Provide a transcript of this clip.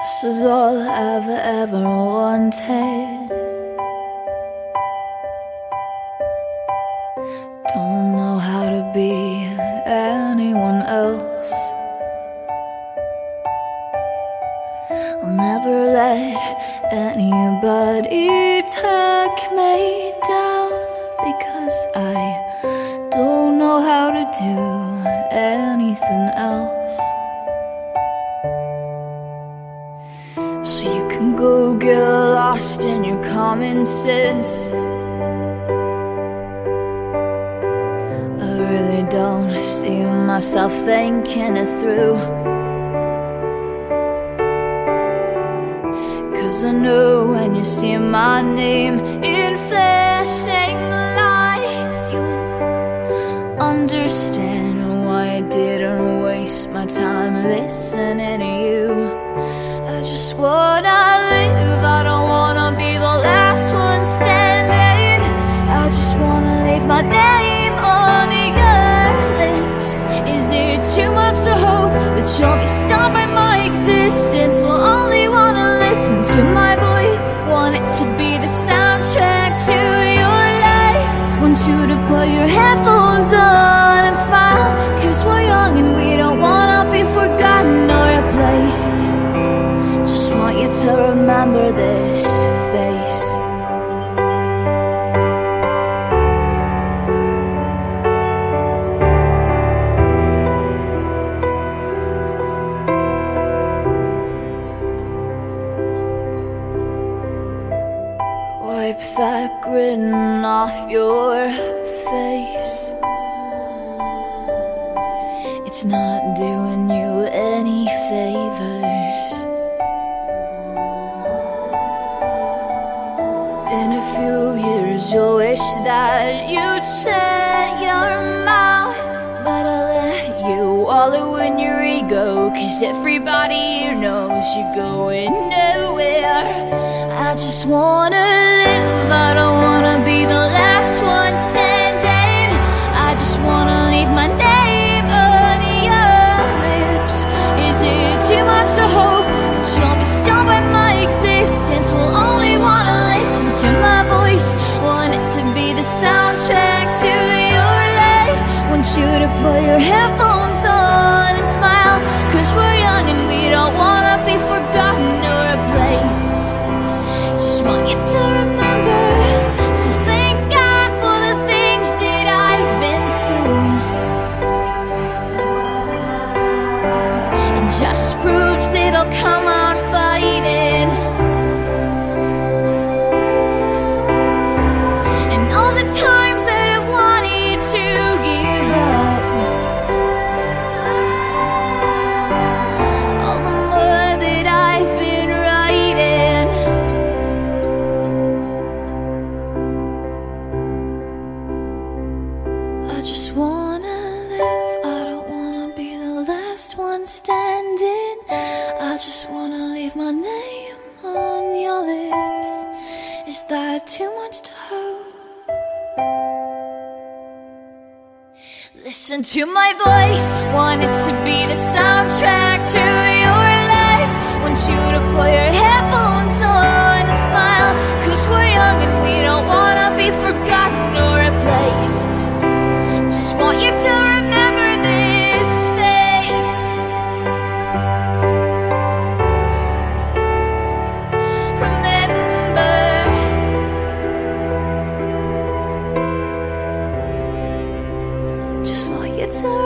This is all I've ever wanted. Don't know how to be anyone else. I'll never let anybody take me down because I don't know how to do anything else. In your common sense. I really don't see myself thinking it through. Cause I know when you see my name to be the soundtrack to your life. Want you to put your headphones on and smile. Cause we're young and we don't wanna be forgotten or replaced. Just want you to remember this face. That grin off your face. It's not doing you any favors. In a few years, you'll wish that you'd shut your mouth. But I'll let you wallow in your ego. Cause everybody here knows you're going nowhere. I just wanna live, I don't wanna be the last one standing. I just wanna leave my name on your lips. Is it too much to hope that you'll be stunned by my existence? Will only wanna listen to my voice. Want it to be the soundtrack to your life. Want you to put your headphones just proves that I'll come out fighting. Leave my name on your lips. Is that too much to hope? Listen to my voice. Want it to it's a